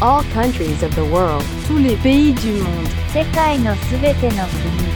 all countries of the world, tous les pays du monde, 世界のすべての国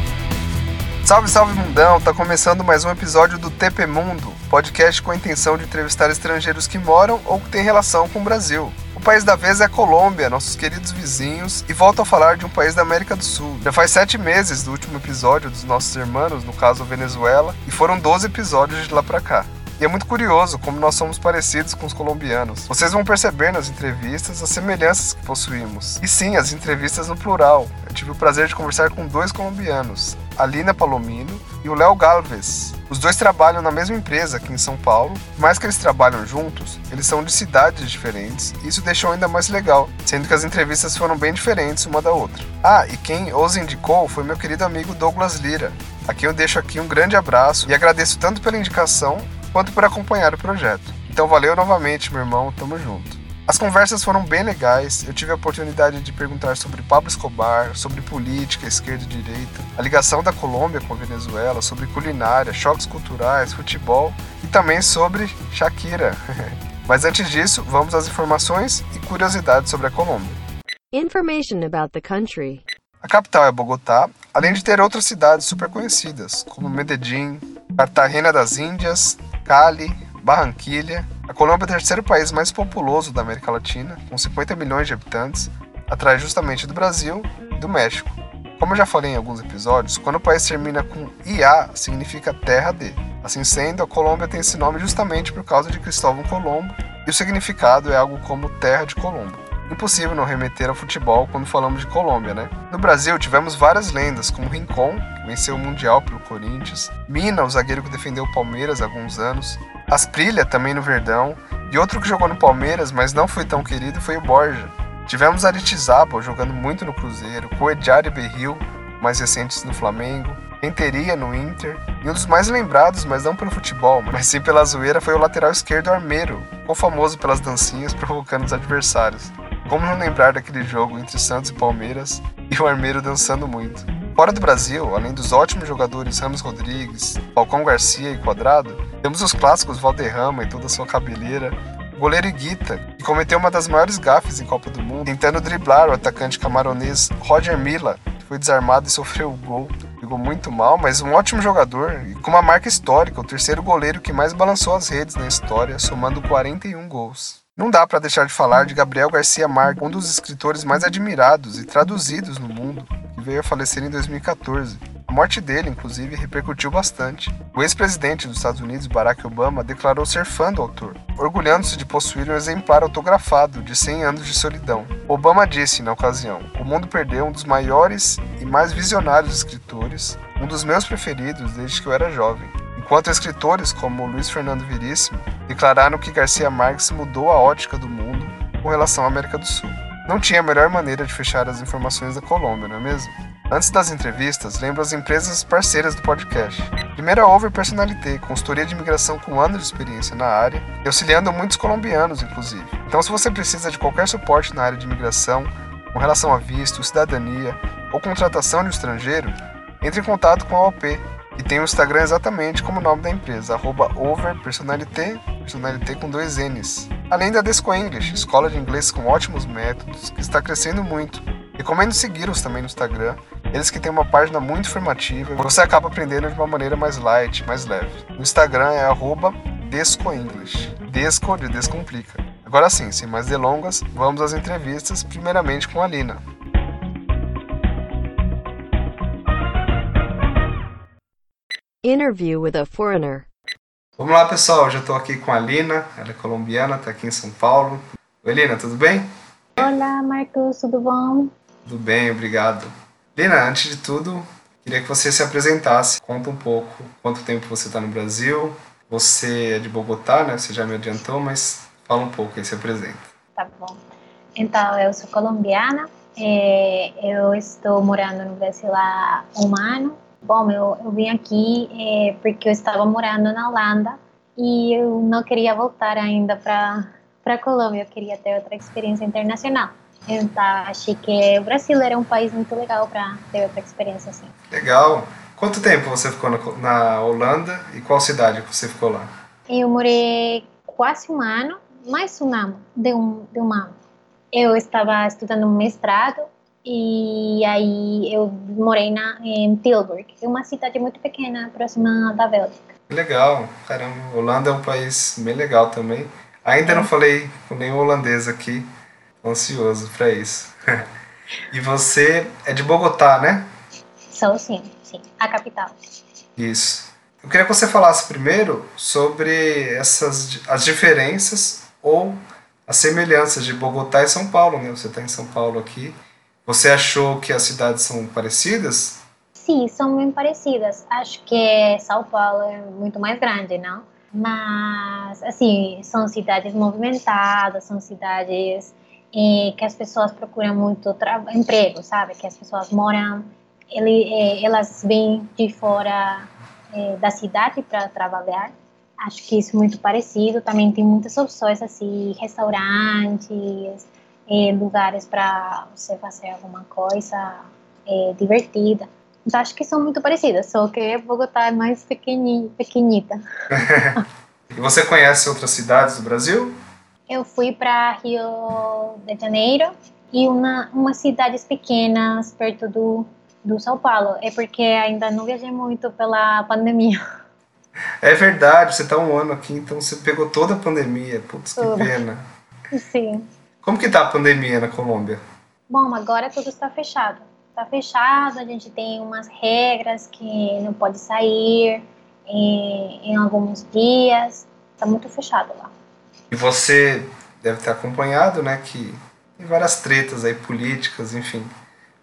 Salve, salve mundão! Tá começando mais um episódio do TP Mundo, podcast com a intenção de entrevistar estrangeiros que moram ou que têm relação com o Brasil. O país da vez é a Colômbia, nossos queridos vizinhos, e volto a falar de um país da América do Sul. Já faz sete meses do último episódio dos nossos irmãos, no caso Venezuela, e foram 12 episódios de lá pra cá. E é muito curioso como nós somos parecidos com os colombianos. Vocês vão perceber nas entrevistas as semelhanças que possuímos. E sim, as entrevistas no plural. Eu tive o prazer de conversar com dois colombianos, a Lina Palomino e o Léo Galvez. Os dois trabalham na mesma empresa aqui em São Paulo, mais que eles trabalham juntos, eles são de cidades diferentes, e isso deixou ainda mais legal, sendo que as entrevistas foram bem diferentes uma da outra. Ah, e quem os indicou foi meu querido amigo Douglas Lira, a quem eu deixo aqui um grande abraço e agradeço tanto pela indicação quanto por acompanhar o projeto. Então valeu novamente, meu irmão, tamo junto. As conversas foram bem legais, eu tive a oportunidade de perguntar sobre Pablo Escobar, sobre política, esquerda e direita, a ligação da Colômbia com a Venezuela, sobre culinária, choques culturais, futebol e também sobre Shakira. Mas antes disso, vamos às informações e curiosidades sobre a Colômbia. information about the country, A capital é Bogotá, além de ter outras cidades super conhecidas, como Medellín, Cartagena das Índias, Cali, Barranquilha. A Colômbia é o terceiro país mais populoso da América Latina, com 50 milhões de habitantes, atrás justamente do Brasil e do México. Como eu já falei em alguns episódios, quando o país termina com IA, significa terra de. Assim sendo, a Colômbia tem esse nome justamente por causa de Cristóvão Colombo, e o significado é algo como terra de Colombo. Impossível não remeter ao futebol quando falamos de Colômbia, né? No Brasil, tivemos várias lendas, como Rincon, que venceu o Mundial pelo Corinthians, Mina, o zagueiro que defendeu o Palmeiras há alguns anos, Asprilha, também no Verdão, e outro que jogou no Palmeiras, mas não foi tão querido, foi o Borja. Tivemos Aritizaba jogando muito no Cruzeiro, Coedjar e Berril, mais recentes no Flamengo, Renteria no Inter, e um dos mais lembrados, mas não pelo futebol, mas sim pela zoeira, foi o lateral esquerdo Armeiro, ficou famoso pelas dancinhas provocando os adversários. Como não lembrar daquele jogo entre Santos e Palmeiras e o Armeiro dançando muito? Fora do Brasil, além dos ótimos jogadores Ramos Rodrigues, Falcão Garcia e Quadrado, temos os clássicos Valderrama e toda a sua cabeleira, o goleiro Iguita, que cometeu uma das maiores gafes em Copa do Mundo, tentando driblar o atacante camaronês Roger Milla, que foi desarmado e sofreu o gol. Jogou muito mal, mas um ótimo jogador e com uma marca histórica, o terceiro goleiro que mais balançou as redes na história, somando 41 gols. Não dá para deixar de falar de Gabriel Garcia Marques, um dos escritores mais admirados e traduzidos no mundo, que veio a falecer em 2014. A morte dele, inclusive, repercutiu bastante. O ex-presidente dos Estados Unidos, Barack Obama, declarou ser fã do autor, orgulhando-se de possuir um exemplar autografado de 100 anos de solidão. Obama disse, na ocasião, o mundo perdeu um dos maiores e mais visionários escritores, um dos meus preferidos desde que eu era jovem. Enquanto escritores como Luiz Fernando Veríssimo declararam que Garcia Marques mudou a ótica do mundo com relação à América do Sul. Não tinha a melhor maneira de fechar as informações da Colômbia, não é mesmo? Antes das entrevistas, lembro as empresas parceiras do podcast. Primeiro a Over Personalité, consultoria de imigração com anos de experiência na área e auxiliando muitos colombianos, inclusive. Então, se você precisa de qualquer suporte na área de imigração, com relação a visto, cidadania ou contratação de um estrangeiro, entre em contato com a OP, e tem o Instagram exatamente como o nome da empresa, arroba overpersonalité, personalité com dois N's. Além da Desco English, escola de inglês com ótimos métodos, que está crescendo muito. Recomendo segui-los também no Instagram, eles que têm uma página muito informativa você acaba aprendendo de uma maneira mais light, mais leve. No Instagram é arroba descoenglish, desco de descomplica. Agora sim, sem mais delongas, vamos às entrevistas, primeiramente com a Lina. Interview with a foreigner, Vamos lá, pessoal. Já estou aqui com a Lina. Ela é colombiana, está aqui em São Paulo. Oi, Lina, tudo bem? Olá, Marcos, tudo bom? Tudo bem, obrigado. Lina, antes de tudo, queria que você se apresentasse. Conta um pouco quanto tempo você está no Brasil. Você é de Bogotá, né? Você já me adiantou, mas fala um pouco aí, se apresenta. Tá bom. Então, eu sou colombiana, eh, eu estou morando no Brasil há um ano. Bom, eu, eu vim aqui eh, porque eu estava morando na Holanda e eu não queria voltar ainda para para Colômbia, eu queria ter outra experiência internacional. Então, achei que o Brasil era um país muito legal para ter outra experiência assim. Legal. Quanto tempo você ficou na, na Holanda e qual cidade você ficou lá? Eu morei quase um ano, mais um ano, de um, de um ano. eu estava estudando um mestrado e aí eu morei na, em Tilburg, é uma cidade muito pequena, próxima da Bélgica. Legal, caramba. Holanda é um país bem legal também. Ainda não falei com nenhum holandês aqui, tô ansioso para isso. e você é de Bogotá, né? Sou sim, sim, a capital. Isso. Eu queria que você falasse primeiro sobre essas as diferenças ou as semelhanças de Bogotá e São Paulo, né? Você está em São Paulo aqui. Você achou que as cidades são parecidas? Sim, são bem parecidas. Acho que São Paulo é muito mais grande, não? Mas, assim, são cidades movimentadas, são cidades eh, que as pessoas procuram muito emprego, sabe? Que as pessoas moram, ele, eh, elas vêm de fora eh, da cidade para trabalhar. Acho que isso é muito parecido. Também tem muitas opções, assim, restaurantes, eh, lugares para você fazer alguma coisa eh, divertida. Então, acho que são muito parecidas, só que Bogotá é mais pequeni, pequenita. e você conhece outras cidades do Brasil? Eu fui para Rio de Janeiro e uma, umas cidades pequenas perto do, do São Paulo. É porque ainda não viajei muito pela pandemia. É verdade, você está um ano aqui, então você pegou toda a pandemia. Putz, que pena. Sim. Como que tá a pandemia na Colômbia? Bom, agora tudo está fechado. Está fechado, a gente tem umas regras que não pode sair em, em alguns dias. Está muito fechado lá. E você deve ter acompanhado, né, que tem várias tretas aí políticas, enfim,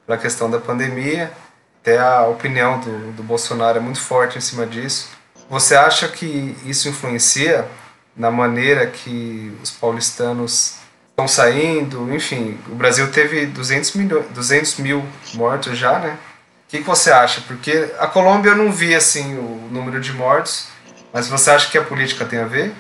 pela questão da pandemia. Até a opinião do, do Bolsonaro é muito forte em cima disso. Você acha que isso influencia na maneira que os paulistanos estão saindo? Enfim, o Brasil teve 200, milhões, 200 mil mortos já, né? O que, que você acha? Porque a Colômbia eu não vi assim o número de mortos, mas você acha que a política tem a ver?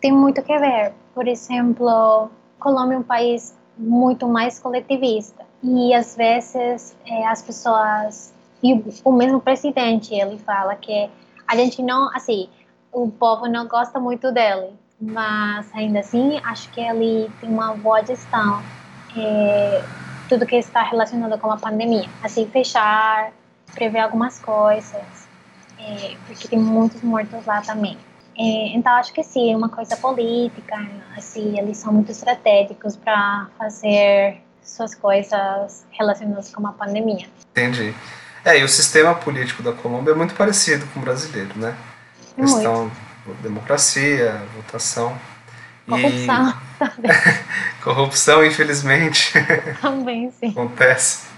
Tem muito que ver. Por exemplo, Colômbia é um país muito mais coletivista e às vezes é, as pessoas e o mesmo presidente ele fala que a gente não, assim, o povo não gosta muito dele, mas ainda assim acho que ele tem uma boa gestão. É, tudo que está relacionado com a pandemia, assim, fechar, prever algumas coisas, é, porque tem muitos mortos lá também. É, então acho que sim, é uma coisa política, assim, eles são muito estratégicos para fazer suas coisas relacionadas com a pandemia. Entendi. É, e o sistema político da Colômbia é muito parecido com o brasileiro, né? É questão democracia, votação. Corrupção. E... Corrupção, infelizmente. Também, sim. Acontece.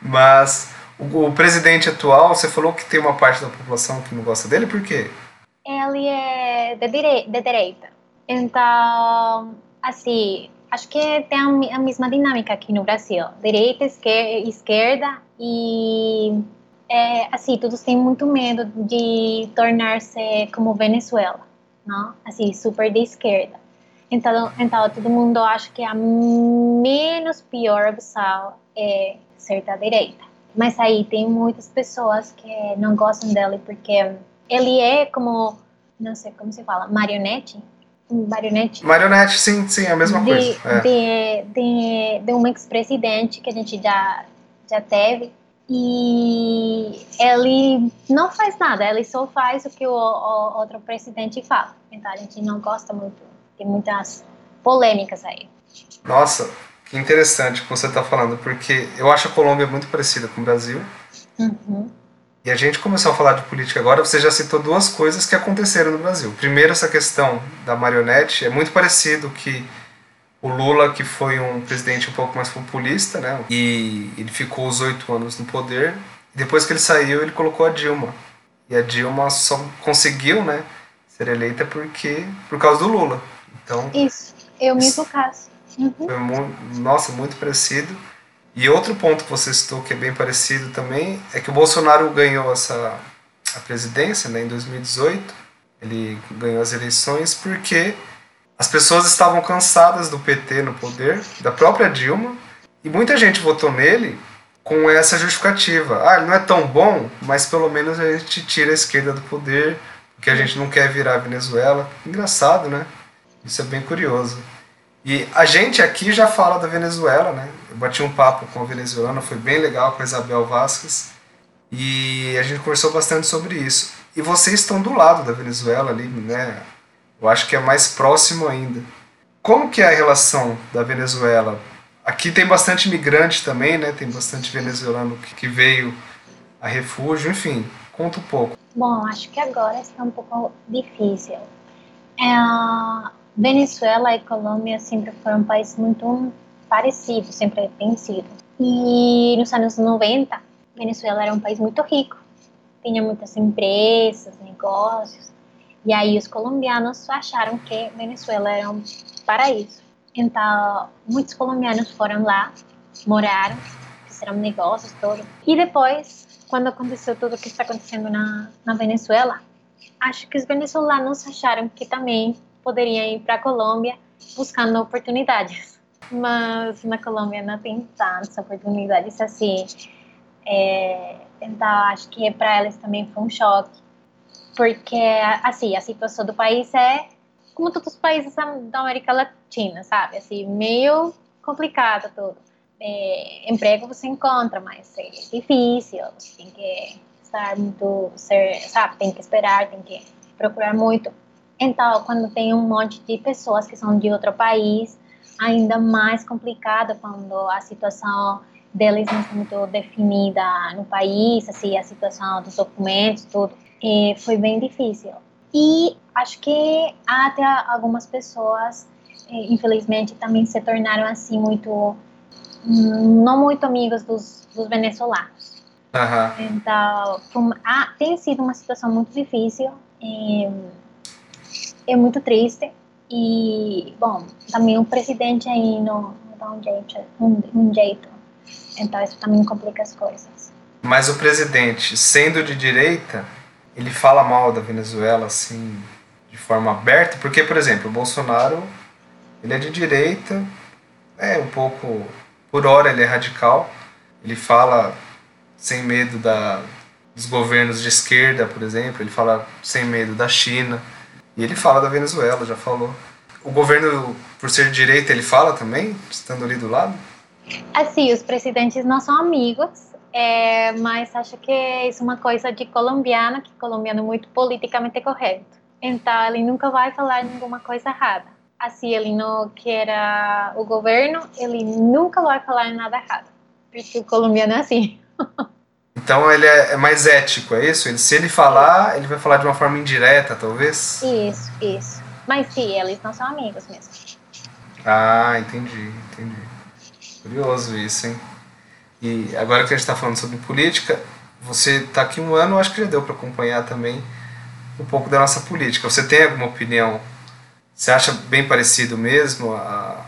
Mas o, presidente atual, você falou que tem uma parte da população que não gosta dele, por quê? Ele é de, dire... de direita. Então, assim, acho que tem a mesma dinâmica aqui no Brasil. Direita, esquerda e é, assim, todos têm muito medo de tornar-se como Venezuela, não? Assim, super de esquerda. Então, então todo mundo acha que a menos pior opção é ser da direita. Mas aí tem muitas pessoas que não gostam dele porque ele é como, não sei como se fala, marionete, marionete? Marionete, sim, sim, é a mesma de, coisa. É. De, de, de um ex-presidente que a gente já, já teve. E ele não faz nada, ele só faz o que o, o outro presidente fala. Então a gente não gosta muito, tem muitas polêmicas aí. Nossa, que interessante o que você está falando, porque eu acho a Colômbia muito parecida com o Brasil. Uhum. E a gente começou a falar de política agora, você já citou duas coisas que aconteceram no Brasil. Primeiro, essa questão da marionete, é muito parecido que o Lula, que foi um presidente um pouco mais populista, né? E ele ficou os oito anos no poder. Depois que ele saiu, ele colocou a Dilma. E a Dilma só conseguiu, né, ser eleita porque por causa do Lula. Então isso, o mesmo caso. Uhum. Muito, nossa, muito parecido. E outro ponto que você citou que é bem parecido também é que o Bolsonaro ganhou essa a presidência, né, em 2018. Ele ganhou as eleições porque as pessoas estavam cansadas do PT no poder, da própria Dilma, e muita gente votou nele com essa justificativa. Ah, ele não é tão bom, mas pelo menos a gente tira a esquerda do poder, porque a gente não quer virar Venezuela. Engraçado, né? Isso é bem curioso. E a gente aqui já fala da Venezuela, né? Eu bati um papo com a venezuelana, foi bem legal com a Isabel Vasquez. E a gente conversou bastante sobre isso. E vocês estão do lado da Venezuela ali, né? Eu acho que é mais próximo ainda. Como que é a relação da Venezuela? Aqui tem bastante imigrante também, né? Tem bastante venezuelano que veio a refúgio, enfim. Conta um pouco. Bom, acho que agora está um pouco difícil. É, Venezuela e Colômbia sempre foram países muito parecidos, sempre tem sido. E nos anos 90, Venezuela era um país muito rico, tinha muitas empresas, negócios, e aí os colombianos acharam que Venezuela era um paraíso. Então, muitos colombianos foram lá, moraram, fizeram negócios, tudo. E depois, quando aconteceu tudo o que está acontecendo na, na Venezuela, acho que os venezuelanos acharam que também poderiam ir para a Colômbia buscando oportunidades. Mas na Colômbia não tem tantas oportunidades assim. É, então, acho que para eles também foi um choque. Porque, assim, a situação do país é como todos os países da América Latina, sabe? Assim, meio complicado tudo. É, emprego você encontra, mas é difícil. Você tem que estar muito, ser, sabe? Tem que esperar, tem que procurar muito. Então, quando tem um monte de pessoas que são de outro país, ainda mais complicado quando a situação deles não está muito definida no país, assim, a situação dos documentos, tudo. E foi bem difícil. E acho que até algumas pessoas, infelizmente, também se tornaram assim muito, não muito amigos dos, dos venezuelanos. Uhum. Então, ah, tem sido uma situação muito difícil. E, é muito triste. E, bom, também o presidente aí não, dá um jeito, um, um jeito. Então isso também complica as coisas. Mas o presidente, sendo de direita, ele fala mal da Venezuela assim, de forma aberta, porque, por exemplo, o Bolsonaro, ele é de direita, é um pouco, por hora ele é radical, ele fala sem medo da, dos governos de esquerda, por exemplo, ele fala sem medo da China, e ele fala da Venezuela, já falou. O governo, por ser de direita, ele fala também, estando ali do lado? Assim, os presidentes não são amigos, é, mas acho que é uma coisa de colombiano, que colombiano é muito politicamente correto. Então, ele nunca vai falar nenhuma coisa errada. Assim, ele não quer o governo, ele nunca vai falar nada errado. Porque o colombiano é assim. Então ele é, é, mais ético, é isso? Ele, se ele falar, ele vai falar de uma forma indireta, talvez? Isso, isso. Mas sim, eles não são amigos mesmo. Ah, entendi, entendi. Curioso isso, hein? E agora que a gente está falando sobre política, você está aqui um ano, acho que já deu para acompanhar também um pouco da nossa política. Você tem alguma opinião? Você acha bem parecido mesmo a,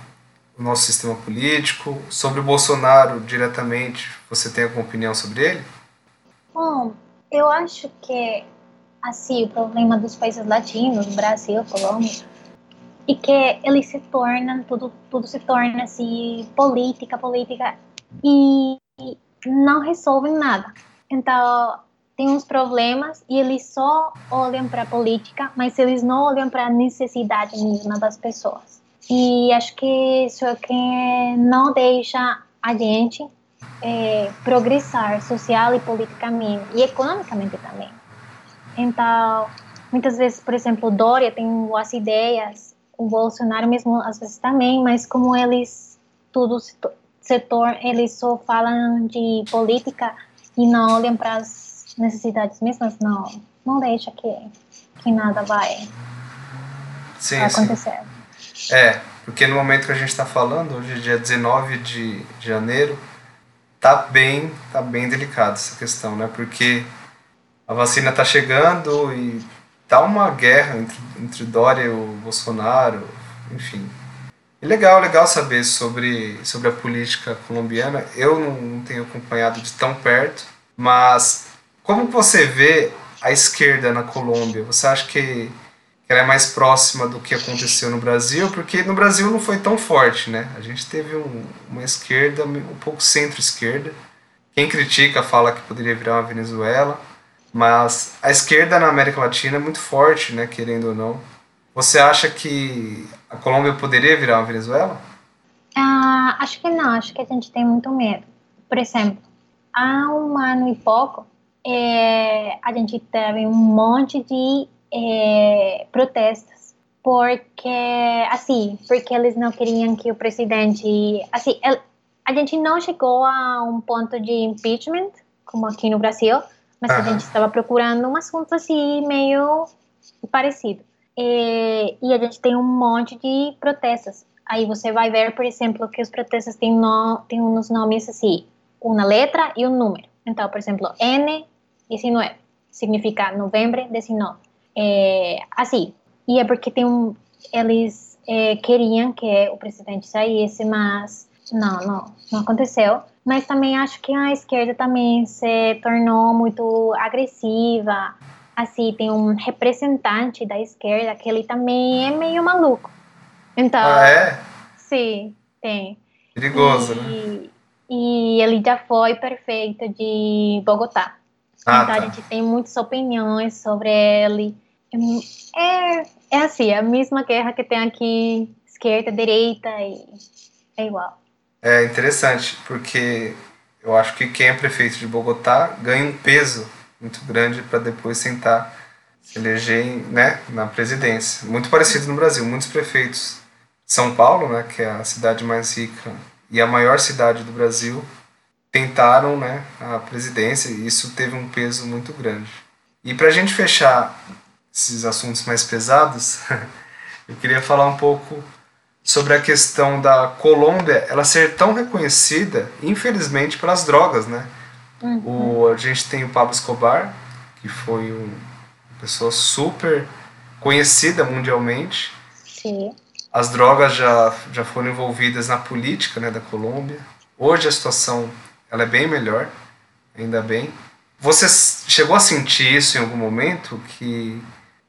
o nosso sistema político? Sobre o Bolsonaro diretamente, você tem alguma opinião sobre ele? Bom, eu acho que assim o problema dos países latinos, Brasil, Colômbia, e que eles se tornam tudo tudo se torna assim política, política e não resolvem nada. Então tem uns problemas e eles só olham para a política, mas eles não olham para a necessidade mesma das pessoas. E acho que isso é que não deixa a gente é, progressar social e politicamente e economicamente também. Então, muitas vezes, por exemplo, Dória tem boas ideias, o Bolsonaro mesmo às vezes também, mas como eles tudo setor eles só falam de política e não olham para as necessidades mesmas, não, não deixa que que nada vai sim, acontecer. Sim. É, porque no momento que a gente está falando, hoje é dia 19 de janeiro, tá bem, tá bem delicado essa questão, né? Porque a vacina tá chegando e tá uma guerra entre, entre Dória e o Bolsonaro, enfim. Legal, legal saber sobre, sobre a política colombiana. Eu não tenho acompanhado de tão perto, mas como você vê a esquerda na Colômbia? Você acha que ela é mais próxima do que aconteceu no Brasil, porque no Brasil não foi tão forte, né? A gente teve um, uma esquerda um pouco centro-esquerda. Quem critica fala que poderia virar uma Venezuela, mas a esquerda na América Latina é muito forte, né? Querendo ou não. Você acha que a Colômbia poderia virar uma Venezuela? Ah, acho que não, acho que a gente tem muito medo. Por exemplo, há um ano e pouco, é, a gente teve um monte de é, protestos, porque, assim, porque eles não queriam que o presidente, assim, ele, a gente não chegou a um ponto de impeachment, como aqui no Brasil, mas a gente estava procurando um assunto assim meio parecido. E, e, a gente tem um monte de protestos. Aí você vai ver, por exemplo, que os protestos têm, no, têm uns nomes assim, uma letra e um número. Então, por exemplo, N19 significa novembro 19. É, assim, e é porque tem um, eles é, queriam que o presidente saísse, mas não, não, não aconteceu. Mas também acho que a esquerda também se tornou muito agressiva. Assim, tem um representante da esquerda que ele também é meio maluco. Então, ah, é? Sim, tem. Perigoso, e, né? E ele já foi prefeito de Bogotá. Ah, então tá. a gente tem muitas opiniões sobre ele. É, é assim, a mesma guerra que tem aqui, esquerda, direita, e é igual. É interessante, porque eu acho que quem é prefeito de Bogotá ganha um peso muito grande para depois sentar se eleger né, na presidência. Muito parecido no Brasil, muitos prefeitos são Paulo, né, que é a cidade mais rica e a maior cidade do Brasil, tentaram né, a presidência e isso teve um peso muito grande. E para a gente fechar esses assuntos mais pesados, eu queria falar um pouco sobre a questão da Colômbia ela ser tão reconhecida, infelizmente, pelas drogas, né? Uhum. O, a gente tem o Pablo Escobar, que foi um, uma pessoa super conhecida mundialmente. Sim. As drogas já, já foram envolvidas na política né, da Colômbia. Hoje a situação ela é bem melhor, ainda bem. Você chegou a sentir isso em algum momento? Que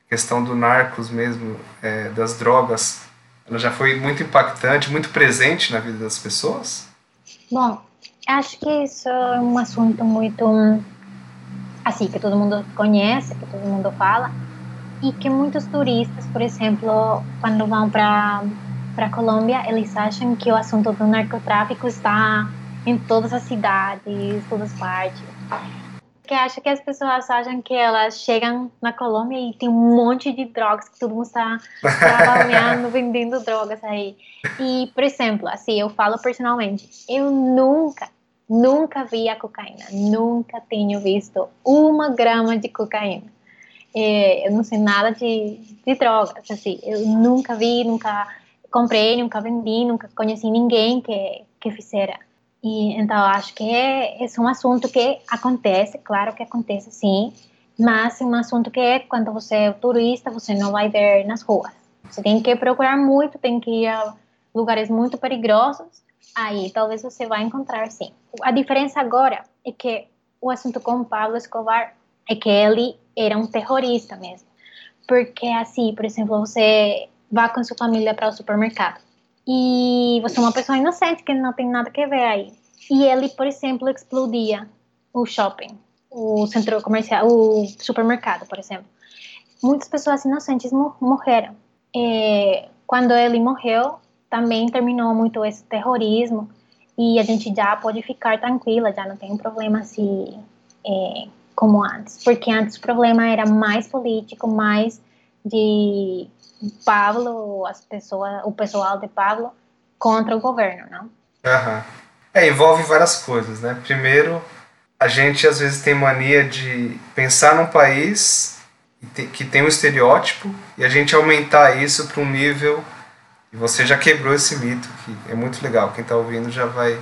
a questão do narcos mesmo, é, das drogas, ela já foi muito impactante, muito presente na vida das pessoas? Bom, acho que isso é um assunto muito assim que todo mundo conhece, que todo mundo fala e que muitos turistas, por exemplo, quando vão para para Colômbia, eles acham que o assunto do narcotráfico está em todas as cidades, todas as partes. Porque acho que as pessoas acham que elas chegam na Colômbia e tem um monte de drogas, que todo mundo está trabalhando, vendendo drogas aí. E, por exemplo, assim, eu falo personalmente, eu nunca, nunca vi a cocaína, nunca tenho visto uma grama de cocaína. É, eu não sei nada de, de drogas, assim, eu nunca vi, nunca comprei, nunca vendi, nunca conheci ninguém que, que fizera. E, então, acho que é, é um assunto que acontece, claro que acontece sim, mas é um assunto que quando você é turista, você não vai ver nas ruas. Você tem que procurar muito, tem que ir a lugares muito perigosos, aí talvez você vai encontrar sim. A diferença agora é que o assunto com Pablo Escobar é que ele era um terrorista mesmo. Porque assim, por exemplo, você vá com sua família para o supermercado e você é uma pessoa inocente que não tem nada a ver aí. E ele, por exemplo, explodia o shopping, o centro comercial, o supermercado, por exemplo. Muitas pessoas inocentes morreram. E quando ele morreu, também terminou muito esse terrorismo e a gente já pode ficar tranquila, já não tem problema assim é, como antes, porque antes o problema era mais político, mais de Pablo, as pessoas, o pessoal de Pablo contra o governo, não? Uhum. É, envolve várias coisas, né? Primeiro, a gente às vezes tem mania de pensar num país que tem um estereótipo e a gente aumentar isso para um nível e você já quebrou esse mito que é muito legal. Quem está ouvindo já vai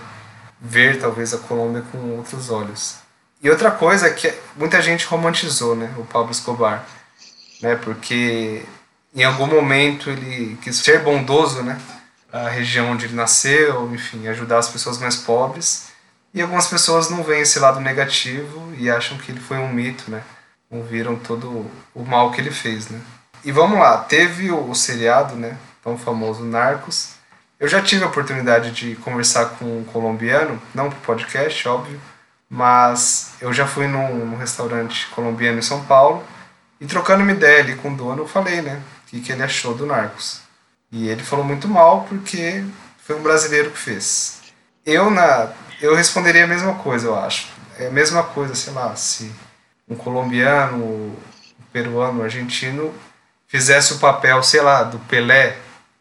ver talvez a Colômbia com outros olhos. E outra coisa é que muita gente romantizou, né, o Pablo Escobar, né, porque em algum momento ele quis ser bondoso, né, a região onde ele nasceu, enfim, ajudar as pessoas mais pobres. E algumas pessoas não veem esse lado negativo e acham que ele foi um mito, né? Não viram todo o mal que ele fez, né? E vamos lá, teve o, o seriado, né? Tão famoso Narcos. Eu já tive a oportunidade de conversar com um colombiano, não pro podcast, óbvio, mas eu já fui num, num restaurante colombiano em São Paulo E trocando uma ideia ali com o dono, eu falei, né? O que, que ele achou do Narcos. E ele falou muito mal porque foi um brasileiro que fez. Eu, na, eu responderia a mesma coisa, eu acho. É a mesma coisa, sei lá, se um colombiano, um peruano, um argentino fizesse o papel, sei lá, do Pelé,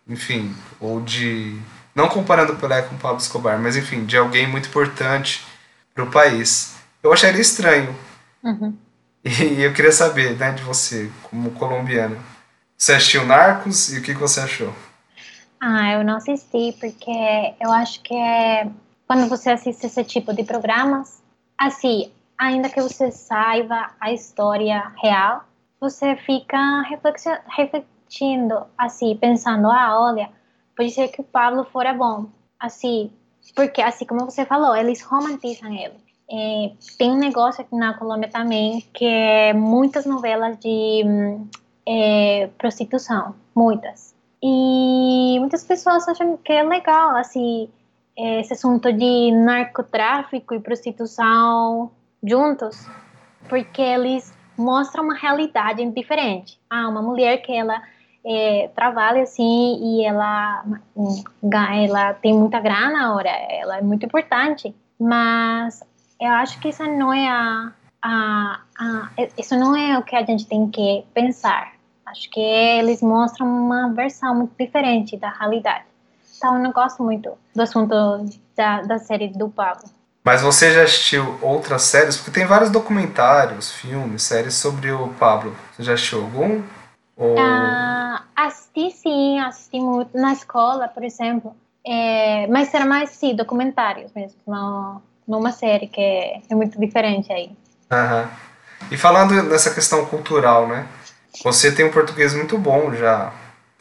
enfim, ou de. Não comparando o Pelé com o Pablo Escobar, mas enfim, de alguém muito importante para o país. Eu acharia estranho. Uhum. E eu queria saber, né, de você, como colombiana. Você assistiu Narcos e o que, que você achou? Ah, eu não assisti porque eu acho que é quando você assiste esse tipo de programas, assim, ainda que você saiba a história real, você fica assim, pensando, ah, olha, pode ser que o Pablo fora bom, assim, porque, assim como você falou, eles romantizam ele. É, tem um negócio aqui na Colômbia também que é muitas novelas de é, prostituição, muitas. E muitas pessoas acham que é legal, assim, esse assunto de narcotráfico e prostituição juntos, porque eles mostram uma realidade diferente. Ah, uma mulher que ela é, trabalha assim e ela, ela tem muita grana agora, ela é muito importante, mas eu acho que isso não é a, a, a, isso não é o que a gente tem que pensar. Acho que eles mostram uma versão muito diferente da realidade. Então eu não gosto muito do assunto da, da série do Pablo. Mas você já assistiu outras séries? Porque tem vários documentários, filmes, séries sobre o Pablo. Você já assistiu algum? Ou... Ah, assisti sim, assisti muito na escola, por exemplo. É, mas era mais sim, documentários mesmo, não, numa série que é, é muito diferente aí. Aham. E falando nessa questão cultural, né? Você tem um português muito bom já.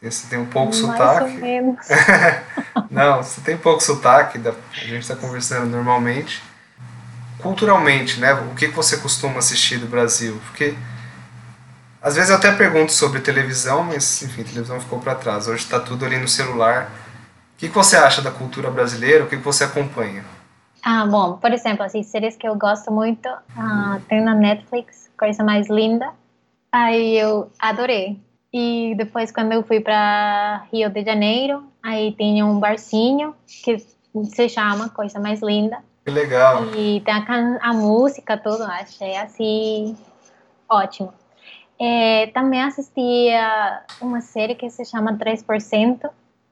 Você tem um pouco Mais sotaque. Ou menos. Não, você tem pouco sotaque, a gente está conversando normalmente. Culturalmente, né? O que, que você costuma assistir do Brasil? Porque às vezes eu até pergunto sobre televisão, mas enfim, televisão ficou para trás. Hoje está tudo ali no celular. O que, que você acha da cultura brasileira? O que, que você acompanha? Ah, bom, por exemplo, assim, séries que eu gosto muito, ah, tem na Netflix, Coisa Mais Linda. Aí eu adorei. E depois, quando eu fui para Rio de Janeiro, aí tinha um barcinho que se chama Coisa Mais Linda. Que legal. E tem a, a música, tudo, achei assim ótimo. É, também assistia uma série que se chama 3%,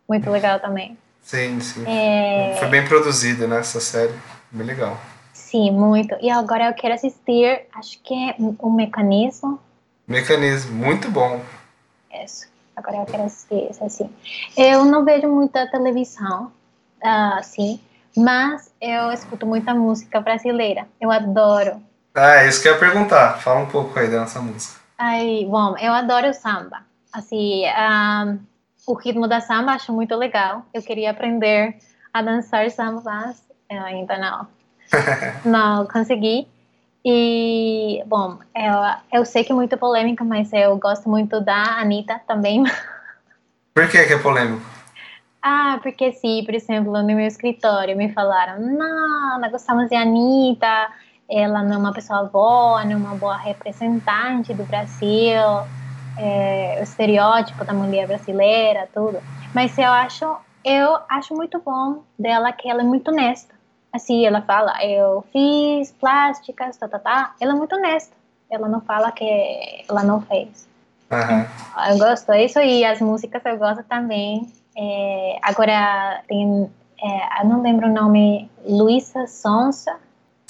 muito legal também. Sim, sim. É... Foi bem produzida, né, essa série, bem legal. Sim, muito. E agora eu quero assistir, acho que é o Mecanismo. Mecanismo, muito bom. Isso. Agora eu quero assistir isso, assim. Eu não vejo muita televisão, uh, assim, mas eu escuto muita música brasileira. Eu adoro. Ah, é isso que eu ia perguntar. Fala um pouco aí da nossa música. Ai, bom, eu adoro samba. Assim, um, o ritmo da samba acho muito legal. Eu queria aprender a dançar samba, mas eu ainda não. não consegui. E, bom, eu, eu sei que é muito polêmica, mas eu gosto muito da Anitta também. Por que, que é polêmico? Ah, porque sim, por exemplo, no meu escritório me falaram, não, nós gostamos de Anitta, ela não é uma pessoa boa, não é uma boa representante do Brasil, é, o estereótipo da mulher brasileira, tudo. Mas eu acho, eu acho muito bom dela que ela é muito honesta assim, ela fala, eu fiz plásticas, tá, tá, tá. Ela é muito honesta. Ela não fala que ela não fez. Uhum. Eu gosto disso e as músicas eu gosto também. É, agora tem, é, eu não lembro o nome, Luísa Sonsa.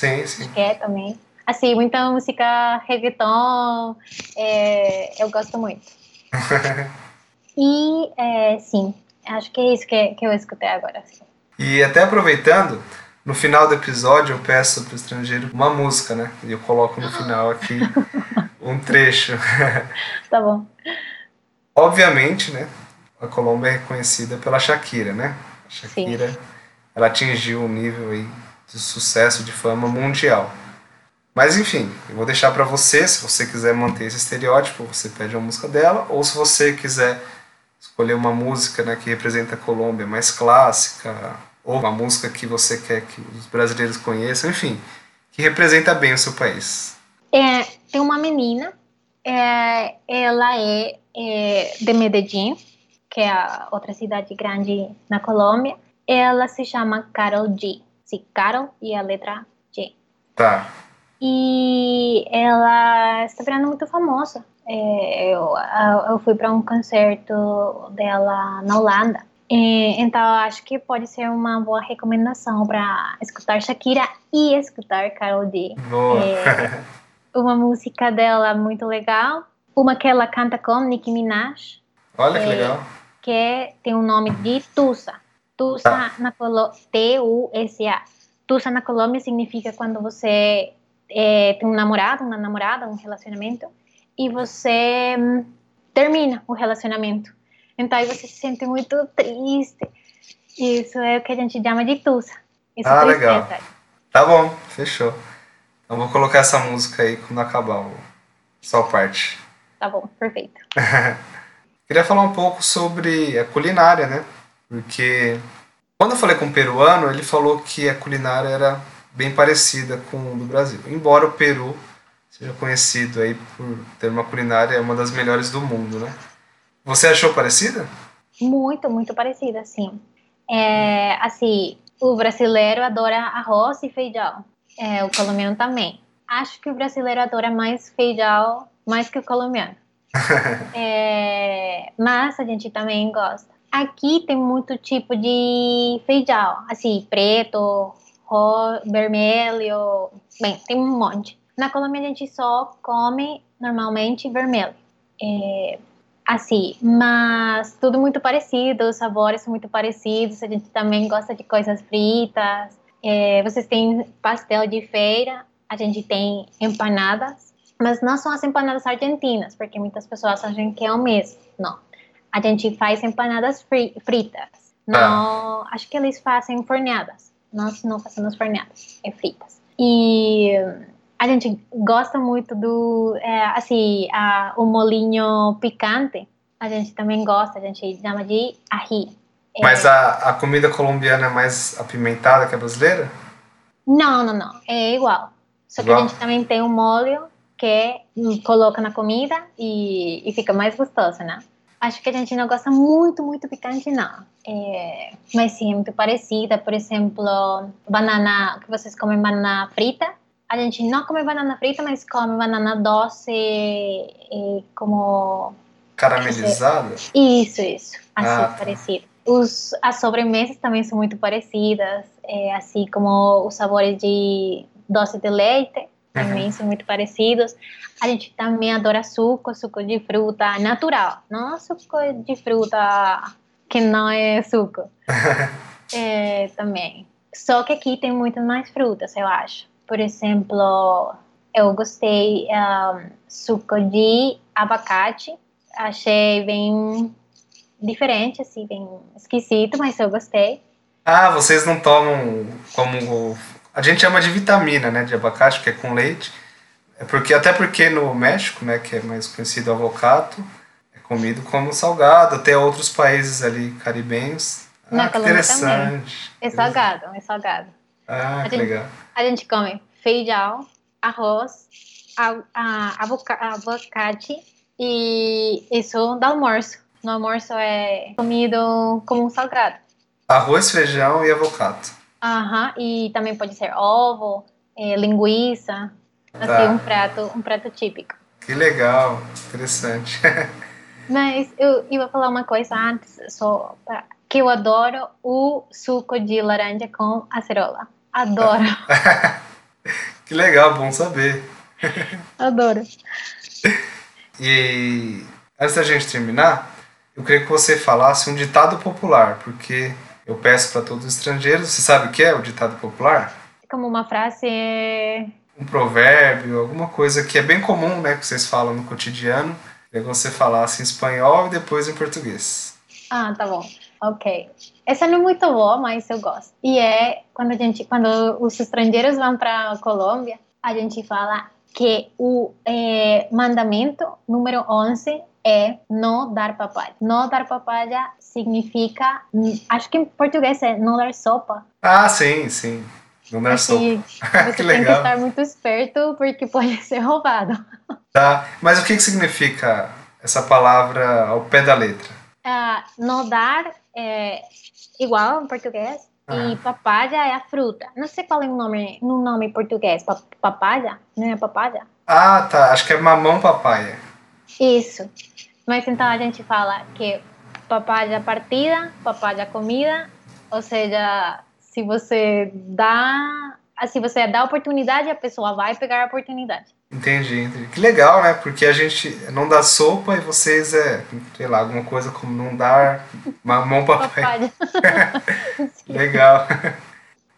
Sim, sim. Que é também. Assim, muita música reggaeton, é, eu gosto muito. e, é, sim, acho que é isso que, que eu escutei agora. Assim. E até aproveitando, no final do episódio eu peço para o estrangeiro uma música, né? E eu coloco no final aqui um trecho. Tá bom. Obviamente, né? A Colômbia é reconhecida pela Shakira, né? A Shakira, Sim. ela atingiu um nível aí de sucesso, de fama mundial. Mas enfim, eu vou deixar para você, se você quiser manter esse estereótipo, você pede uma música dela, ou se você quiser escolher uma música né, que representa a Colômbia mais clássica, ou uma música que você quer que os brasileiros conheçam, enfim, que representa bem o seu país. É, tem uma menina É, ela é, é de Medellín, que é outra cidade grande na Colômbia. Ela se chama Carol G. Sim, Carol e a letra G. Tá. E ela está virando muito famosa. É, eu, eu fui para um concerto dela na Holanda. E, então, acho que pode ser uma boa recomendação para escutar Shakira e escutar Carol D. Boa. É, uma música dela muito legal. Uma que ela canta com Nicki Minaj, Olha que é. legal. que tem o nome de Tusa. Tusa Tá. na Colômbia, T-U-S-A. Tusa na Colômbia significa quando você é, tem um namorado, uma namorada, um relacionamento, e você hum, termina o relacionamento. Então aí você se sente muito triste. Isso é o que a gente chama de Tusa. Isso Ah, é legal. Tá bom, fechou. Então vou colocar essa música aí quando acabar o só parte. Tá bom, perfeito. Queria falar um pouco sobre a culinária, né? Porque quando eu falei com um peruano, ele falou que a culinária era bem parecida com o do Brasil. Embora o Peru seja conhecido aí por ter uma culinária uma das melhores do mundo, né? Você achou parecida? Muito, muito parecida, assim. É, assim, o brasileiro adora arroz e feijão. É, o colombiano também. Acho que o brasileiro adora mais feijão mais que o colombiano. É, mas a gente também gosta. Aqui tem muito tipo de feijão, assim, preto, vermelho, bem, tem um monte. Na Colômbia a gente só come normalmente vermelho. É, assim, mas tudo muito parecido, os sabores são muito parecidos, a gente também gosta de coisas fritas. É, vocês têm pastel de feira, a gente tem empanadas, mas não são as empanadas argentinas, porque muitas pessoas acham que é o mesmo. Não. A gente faz empanadas fri fritas. Não, acho que eles fazem forneadas. Nós não fazemos forneadas, é fritas. E a gente gosta muito do, é, assim, a, o molinho picante. A gente também gosta, a gente chama de ají. É, Mas a, a comida colombiana é mais apimentada que a brasileira? Não, não, não. É igual. Só que Igual? a gente também tem um molho que coloca na comida e, e fica mais gostoso, né? Acho que a gente não gosta muito, muito picante, não. É, mas sim, é muito parecida. Por exemplo, banana, que vocês comem banana frita. A gente não come banana frita, mas come banana doce, e, como Caramelizada? isso, isso. Assim, Ah, tá. parecido. Os, as sobremesas também são muito parecidas, é, assim como os sabores de doce de leite também são muito parecidos. A gente também adora suco, suco de fruta natural, não suco de fruta que não é suco. É, também. Só que aqui tem muitas mais frutas, eu acho. Por exemplo, eu gostei um, suco de abacate. Achei bem diferente, assim, bem esquisito, mas eu gostei. Ah, vocês não tomam como. A gente chama de vitamina, né? De abacate, que é com leite. É porque, até porque no México, né, que é mais conhecido o avocado, é comido como salgado, até outros países ali caribenhos. Na Ah, Colômbia interessante. É salgado, é salgado. Ah, que gente- legal. A gente come feijão, arroz, a, a, avoca- abacate e isso do almoço. No almoço é comido como um salgado. Arroz, feijão e avocado. Aham, e também pode ser ovo, eh, linguiça, assim, Tá. um prato, um prato típico. Que legal, interessante. Mas eu ia falar uma coisa antes, só pra, que eu adoro o suco de laranja com acerola. Adoro, que legal, bom saber. adoro. E antes da gente terminar, eu queria que você falasse um ditado popular, porque eu peço para todos os estrangeiros, você sabe o que é o ditado popular? Como uma frase Um provérbio, alguma coisa que é bem comum, né, que vocês falam no cotidiano. Que você falasse em espanhol e depois em português. Ah, tá bom. Ok. Essa não é muito boa, mas eu gosto. E é quando a gente, quando os estrangeiros vão para a Colômbia, a gente fala que o eh, mandamento número 11 é não dar papaya. Não dar papaya significa, acho que em português é não dar sopa. Ah, sim, sim. Não dar sopa. que você que tem que legal. estar muito esperto porque pode ser roubado. Tá. Mas o que, que significa essa palavra ao pé da letra? Ah, nodar é igual em português e Ah. papaya é a fruta. Não sei qual é o nome, no nome em português. Pa- Papaya? Não é papaya? Ah, tá. Acho que é mamão papaya. Isso. Mas então a gente fala que papaya partida, papaya comida, ou seja, se você dá, se você dá a oportunidade, a pessoa vai pegar a oportunidade. Entendi, entendi. Que legal, né? Porque a gente não dá sopa e vocês é, sei lá, alguma coisa como não dar mamão. Papaya. Legal.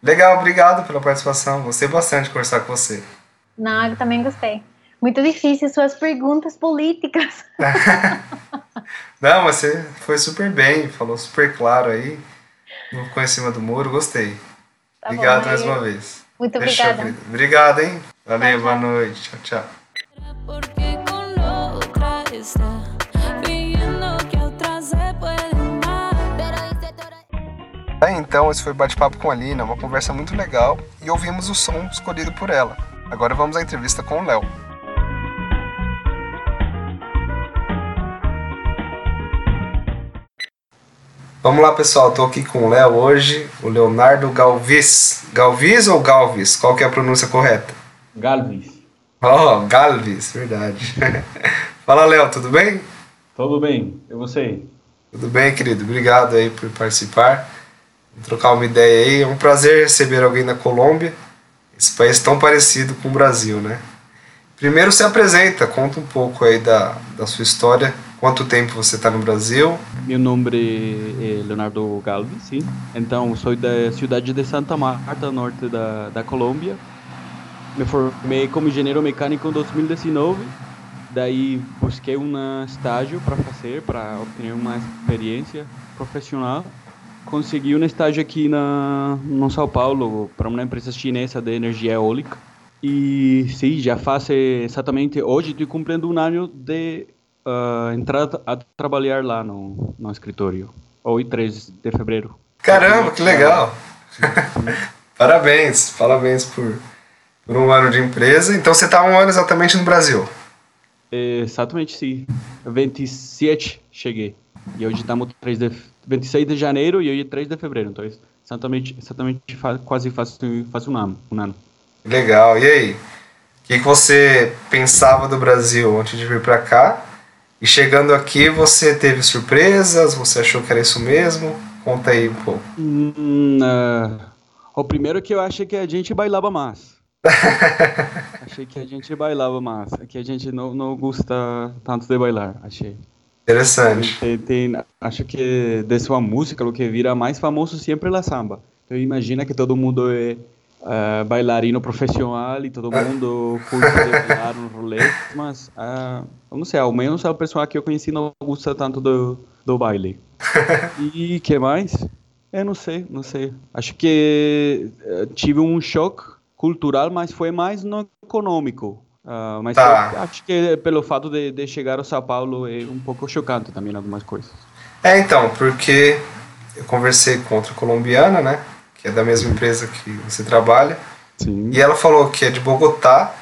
Legal, obrigado pela participação. Gostei bastante de conversar com você. Não, eu também gostei. Muito difícil suas perguntas políticas. Não, mas você foi super bem, falou super claro aí. Não ficou em cima do muro, gostei. Tá Obrigado bom, mais uma vez. Muito obrigada. querida. Obrigado, hein? Valeu, Tchau, boa tchau. noite. Tchau, tchau. É, então, esse foi o Bate-Papo com a Lina, uma conversa muito legal e ouvimos o som escolhido por ela. Agora vamos à entrevista com o Léo. Vamos lá, pessoal. Estou aqui com o Léo hoje, o Leonardo Galvis. Galvis ou Galvis? Qual que é a pronúncia correta? Galvis. Oh, Galvis, verdade. Fala, Léo, tudo bem? Tudo bem? E você? Tudo bem, querido? Obrigado aí por participar. Vamos trocar uma ideia aí. É um prazer receber alguém da Colômbia, esse país tão parecido com o Brasil, né? Primeiro se apresenta, conta um pouco aí da, da sua história. Quanto tempo você está no Brasil? Meu nome é Leonardo Galvis, sim. Então, sou da cidade de Santa Marta, norte da, da Colômbia. Me formei como engenheiro mecânico em 2019. Daí busquei um estágio para fazer, para obter uma experiência profissional. Consegui um estágio aqui na, no São Paulo para uma empresa chinesa de energia eólica. E sim, já faz eh, exatamente hoje, estou cumprindo um ano de ah, entrar a trabalhar lá no, no escritório. Hoje, 3 de fevereiro. Caramba, que legal! parabéns, parabéns por, por um ano de empresa. Então você está um ano exatamente no Brasil. Eh, Exatamente, sim. 27 cheguei. E hoje estamos 3 de, 26 de janeiro e hoje é 3 de fevereiro. Então, exatamente, exatamente fa- quase faz, faz um ano. Um ano. Legal. E aí? O que, que você pensava do Brasil antes de vir para cá? E chegando aqui, você teve surpresas? Você achou que era isso mesmo? Conta aí um pouco. Hum, ah, o primeiro que eu achei que a gente bailava mais. achei que a gente bailava mais. Que a gente não, não gosta tanto de bailar, achei. Interessante. Tem, tem- acho que de sua música, o que vira mais famoso sempre é a samba. Então imagina que todo mundo é ah, bailarino profissional e todo mundo curte bailar no rolê, mas eu não sei, ao menos a pessoa que eu conheci não gosta tanto do, do baile. E que mais? Eu não sei, não sei. Acho que eh, tive um choque cultural, mas foi mais no econômico. Ah, mas Tá. acho que pelo fato de, de chegar ao São Paulo é um pouco chocante também algumas coisas. É, então, porque eu conversei com outra colombiana, né? Que é da mesma empresa que você trabalha. Sim. E ela falou que é de Bogotá.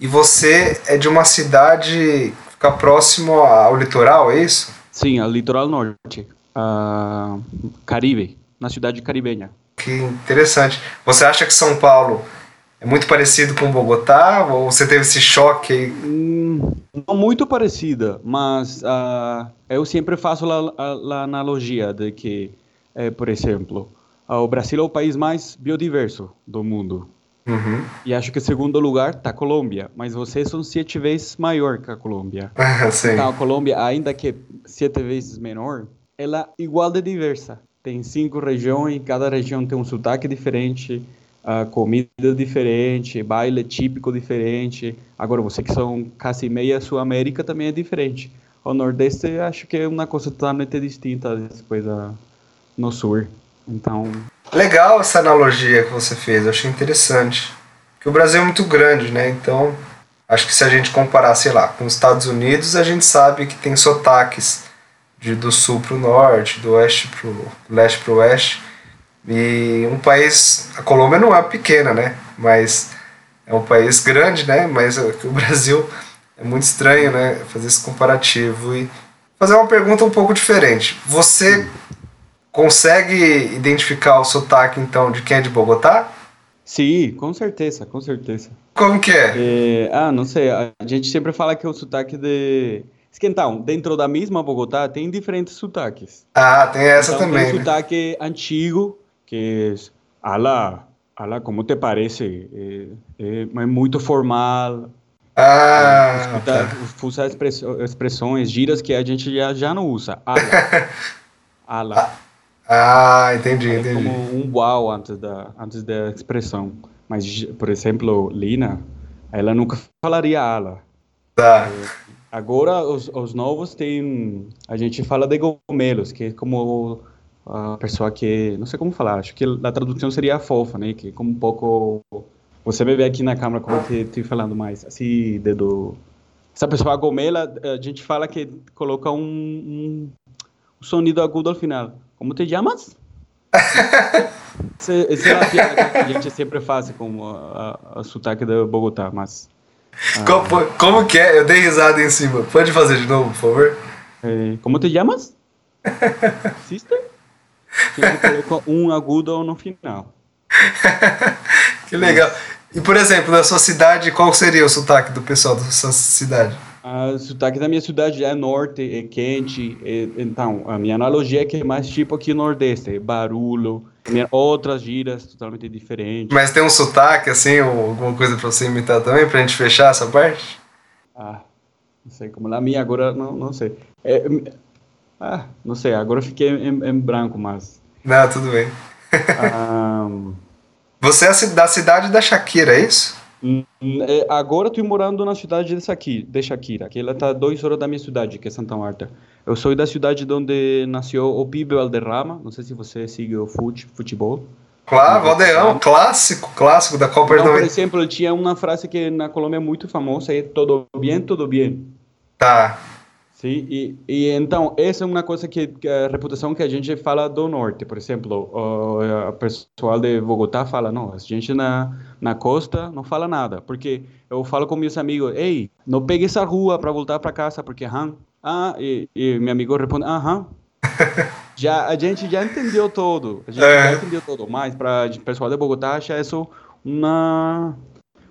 E você é de uma cidade que fica próximo ao litoral, é isso? Sim, ao litoral norte, ah, Caribe, na cidade caribenha. Que interessante. Você acha que São Paulo é muito parecido com Bogotá? Ou você teve esse choque? Hum, não muito parecida, mas ah, eu sempre faço a, a- a analogia de que, eh, por exemplo, o Brasil é o país mais biodiverso do mundo. Uhum. E acho que em segundo lugar está a Colômbia, mas vocês são sete vezes maior que a Colômbia. Sim. Então, a Colômbia, ainda que sete vezes menor, ela é igual de diversa. Tem cinco regiões, cada região tem um sotaque diferente, a comida diferente, baile típico diferente. Agora, você que são quase meia Sul-América também é diferente. O Nordeste, acho que é uma coisa totalmente distinta depois da, no Sul. Então, Legal essa analogia que você fez, eu achei interessante. Porque o Brasil é muito grande, né? Então, acho que se a gente comparar, sei lá, com os Estados Unidos, a gente sabe que tem sotaques de, do sul para o norte, do oeste para o leste para o oeste. E um país, a Colômbia não é pequena, né? Mas é um país grande, né? Mas o Brasil é muito estranho, né? Fazer esse comparativo e fazer uma pergunta um pouco diferente. Você consegue identificar o sotaque então de quem é de Bogotá? Sim, com certeza, com certeza. Como que é? É, ah, não sei, a gente sempre fala que é o sotaque de... Então, dentro da mesma Bogotá tem diferentes sotaques. Ah, tem essa Então, também. Tem um né? sotaque antigo, que é Ala, ala, como te parece? É, é, é muito formal. Ah, Escuta, tá. usar expresso- expressões, gírias que a gente já, já não usa. Ala. Ala. Ah, entendi, É entendi. como um uau antes da, antes da expressão. Mas, por exemplo, Lina, ela nunca falaria ala. Tá. Agora, os, os novos têm. A gente fala de gomelos, que é como a pessoa que. Não sei como falar, acho que a tradução seria fofa, né? Que é como um pouco. Você me vê aqui na câmera como eu estou falando mais, assim, dedo. Essa pessoa gomela, a gente fala que coloca um, um sonido agudo ao final. Como te chamas? Essa é a piada que a gente sempre faz com a, a, a sotaque de Bogotá, mas. ah, Como, como que é? Eu dei risada em cima. Pode fazer de novo, por favor? Eh, ¿Cómo te llamas? ¿Sister? Sempre coloca um agudo no final. Que legal. E, por exemplo, na sua cidade, qual seria o sotaque do pessoal da sua cidade? O sotaque da minha cidade é norte, é quente. é- então, a minha analogia é que é mais tipo aqui no Nordeste, é barulho, minha- outras gírias totalmente diferentes. Mas tem um sotaque, assim, ou alguma coisa pra você imitar também, pra gente fechar essa parte? Ah, não sei como na minha agora, não, não sei. É, ah, não sei, agora fiquei em, em branco, mas. Não, tudo bem. ah, Você é da cidade da Shakira, é isso? Hum, é, Agora estou morando na cidade de Shakira, de Shakira, que ela está duas horas da minha cidade, que é Santa Marta. Eu sou da cidade onde nasceu o Pibe Valderrama. Não sei se você segue o fute, futebol. Claro, Valdeirão, clássico, clássico da Copa Então, por 90. exemplo, tinha uma frase que na Colômbia é muito famosa, é todo bem, todo bem. Tá. Sim, e, e então, essa é uma coisa que, que a reputação que a gente fala do norte. Por exemplo, o, o pessoal de Bogotá fala, não, a gente na, na costa não fala nada. Porque eu falo com meus amigos, ei, não pegue essa rua para voltar para casa, porque, aham. Ah, e, e meu amigo responde, aham. já, a gente já entendeu todo, a gente É. já entendeu todo. Mas para o pessoal de Bogotá acha isso uma...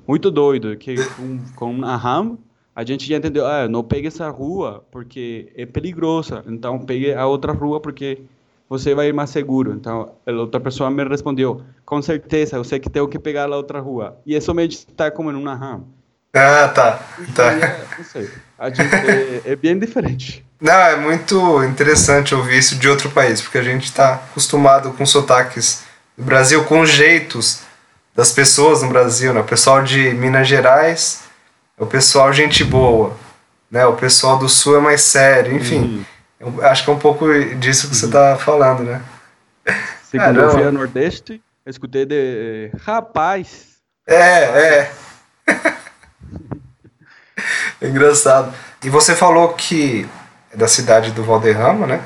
muito doido, que com, com aham a gente já entendeu, ah, não pegue essa rua porque é perigosa, então pegue a outra rua porque você vai ir mais seguro. Então, a outra pessoa me respondeu, com certeza, eu sei que tenho que pegar a outra rua. E isso me está como numa RAM. Ah, tá. Tá. Não sei, a gente é, é bem diferente. Não, é muito interessante ouvir isso de outro país, porque a gente está acostumado com sotaques do Brasil, com os jeitos das pessoas no Brasil, né? O pessoal de Minas Gerais é o pessoal gente boa, né? O pessoal do Sul é mais sério, enfim. Uhum. Eu acho que é um pouco disso que você tá falando, né? Eu Caramba. fui ao Nordeste, eu escutei de, rapaz, É, é. É engraçado. E você falou que é da cidade do Valderrama, né?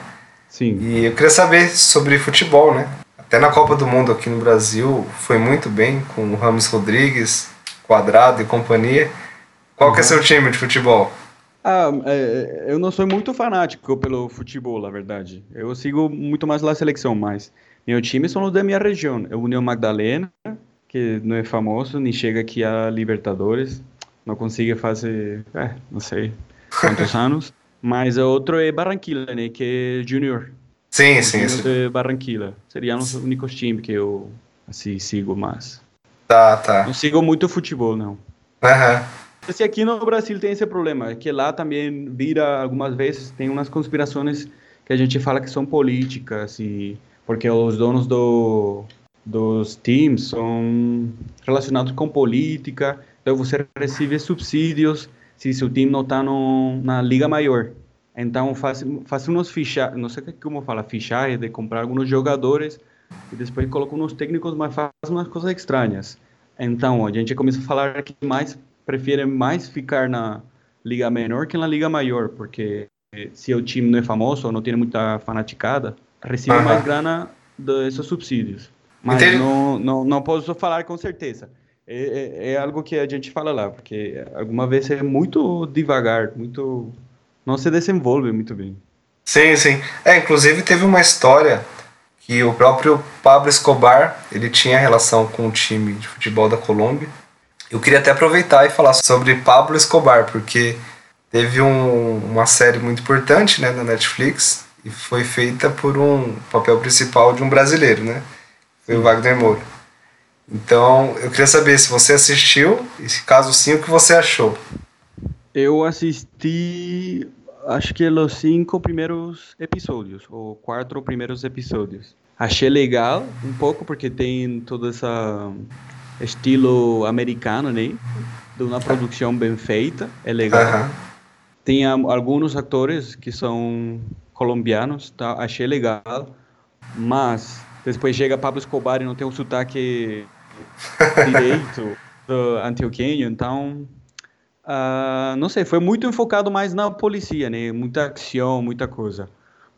sim. E eu queria saber sobre futebol, né? Até na Copa do Mundo aqui no Brasil foi muito bem com o Ramos Rodrigues, Quadrado e companhia. Qual que é seu time de futebol? Ah, é, eu não sou muito fanático pelo futebol, na verdade. Eu sigo muito mais a seleção, mas meu time são os da minha região. É o União Magdalena, que não é famoso, nem chega aqui a Libertadores. Não consigo fazer, é, não sei quantos anos. Mas o outro é Barranquilla, né, que é Junior. Sim, sim, sim. de Barranquilla. Seriam os únicos times que eu assim, sigo mais. Tá, tá. Não sigo muito futebol, não. Aham. Se aqui no Brasil tem esse problema, é que lá também vira algumas vezes tem umas conspirações que a gente fala que são políticas e porque os donos do, dos times são relacionados com política, então você recebe subsídios se seu time não está na liga maior. Então faz faz uns fichagens, não sei como fala, fichagens de comprar alguns jogadores e depois coloca uns técnicos, mas faz umas coisas estranhas. Então a gente começa a falar que mais prefere mais ficar na liga menor que na liga maior, porque eh, se o time não é famoso ou não tem muita fanaticada, recebe mais grana desses subsídios. Mas Entendi. não, não, não posso falar com certeza. É, é, é algo que a gente fala lá, porque alguma vez é muito devagar, muito. Não se desenvolve muito bem. Sim, sim. É, inclusive teve uma história que o próprio Pablo Escobar, ele tinha relação com o time de futebol da Colômbia. Eu queria até aproveitar e falar sobre Pablo Escobar, porque teve um- uma série muito importante né, na Netflix e foi feita por um papel principal de um brasileiro, né? Foi o Wagner Moura. Então, eu queria saber se você assistiu e, se caso sim, o que você achou. Eu assisti, acho que os cinco primeiros episódios, ou quatro primeiros episódios. Achei legal um pouco porque tem todo esse estilo americano, né? De uma produção bem feita, é legal. Tem alguns atores que são colombianos, tá? Achei legal. Mas depois chega Pablo Escobar e não tem o sotaque direito do antioquenho, então ah, não sei, foi muito enfocado mais na polícia, né? Muita ação, muita coisa.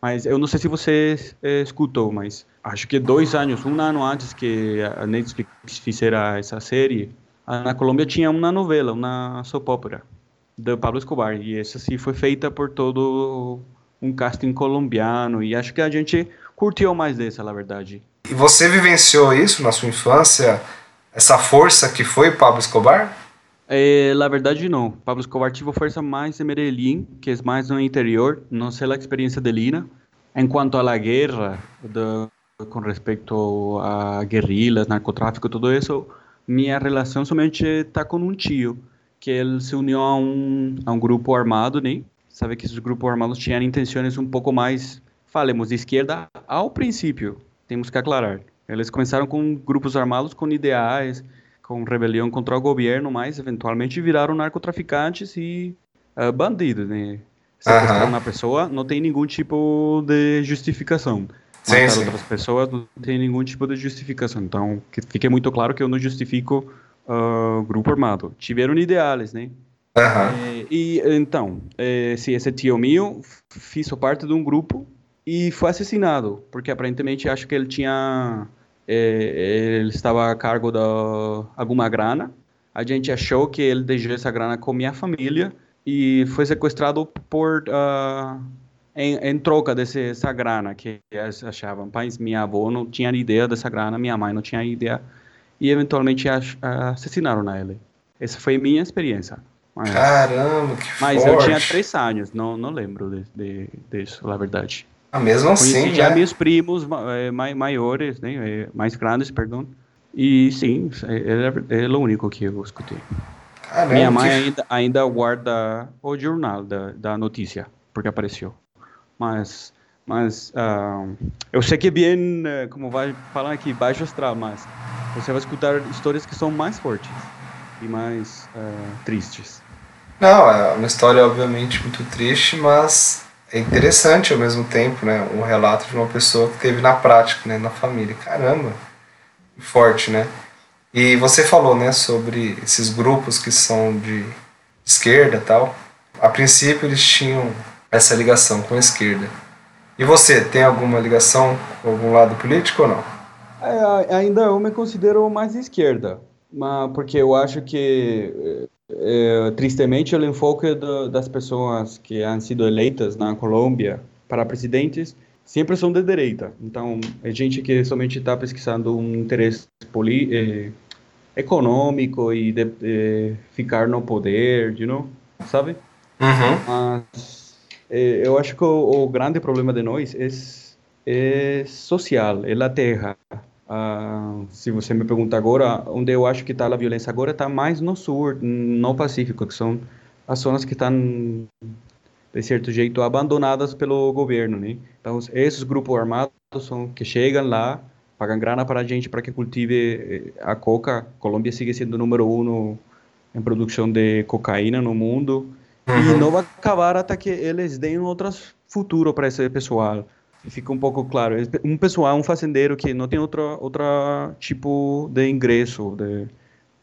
Mas eu não sei se você eh, escutou, mas acho que dois anos, um ano antes que a Netflix fizera essa série, na Colômbia tinha uma novela, uma soap opera do Pablo Escobar e essa sim foi feita por todo um casting colombiano e acho que a gente curtiu mais dessa, na verdade. E você vivenciou isso na sua infância? Essa força que foi Pablo Escobar? Eh, la verdade não. Pablo Escobar tive força mais em Medellín, que é mais no interior, não sei a experiência de Lina. Em quanto à la guerra, de, com respeito a guerrillas, narcotráfico, tudo isso, minha relação somente está com um tio, que ele se uniu a um, a um grupo armado, né? Sabe que esses grupos armados tinham intenções um pouco mais, falemos, de esquerda ao princípio, temos que aclarar. Eles começaram com grupos armados com ideais, com rebelião contra o governo, mas eventualmente viraram narcotraficantes e ah, bandidos, né? Sequestrar Aham. uma pessoa não tem nenhum tipo de justificação. Matar sim. outras pessoas não tem nenhum tipo de justificação. Então, que fique muito claro que eu não justifico ah, grupo armado. Tiveram ideais, né? Eh, e então, eh, se esse tio meu f- fiz parte de um grupo e foi assassinado, porque aparentemente acho que ele tinha, eh, ele estava a cargo de alguma grana. A gente achou que ele deixou essa grana com minha família e foi sequestrado por ah, em, em troca dessa essa grana que eles achavam. Mas minha avó não tinha ideia dessa grana, minha mãe não tinha ideia e eventualmente assassinaram ele. Essa foi minha experiência. Mas- Caramba, que mas forte. eu tinha três anos, não, não lembro de, de, disso, na verdade. Ah, mesmo assim, Conheci já né? meus primos eh, mai- maiores, né, eh, mais grandes, perdão. E sim, ele é, ele é o único que eu escutei. Caramba, Minha mãe que- ainda, ainda guarda o jornal da, da notícia, porque apareceu. Mas, mas ah, eu sei que é bem, eh, como vai falar aqui, baixo astral, mas você vai escutar histórias que são mais fortes e mais ah, tristes. Não, é uma história obviamente muito triste, mas é interessante ao mesmo tempo, né? Um relato de uma pessoa que teve na prática, né? Na família. Caramba, forte, né? E você falou, né, sobre esses grupos que são de esquerda tal. A princípio eles tinham essa ligação com a esquerda. E você, tem alguma ligação com algum lado político ou não? É, ainda eu me considero mais esquerda, mas porque eu acho que, eh, tristemente, o enfoque do- das pessoas que han sido eleitas na Colômbia para presidentes sempre são de direita. Então, é gente que somente está pesquisando um interesse poli eh, econômico e de, ficar no poder, you know, sabe? Uhum. Mas eu acho que o, o grande problema de nós é, é social, é a terra. Ah, se você me pergunta agora, onde eu acho que está a violência agora, está mais no sul, no Pacífico, que são as zonas que estão, de certo jeito, abandonadas pelo governo, né? Então, esses grupos armados são que chegam lá, pagam grana para a gente para que cultive eh, a coca. Colômbia sigue sendo número um em produção de cocaína no mundo. E Uhum. não vai acabar até que eles deem outros futuro para esse pessoal. E fica um pouco claro. Um pessoal, um fazendeiro que não tem outro, outro tipo de ingresso, de,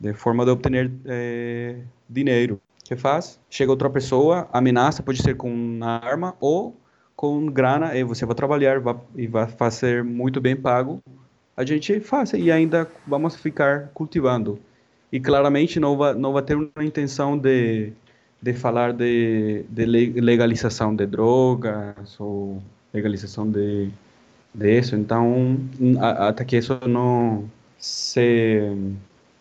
de forma de obter eh, dinheiro. O que faz? Chega outra pessoa, ameaça, pode ser com uma arma ou com grana, e você vai trabalhar vai, e vai fazer muito bem pago a gente faz e ainda vamos ficar cultivando. E claramente não vai, não vai ter uma intenção de, de falar de, de le- legalização de drogas ou legalização de, de isso. Então, até que isso não se,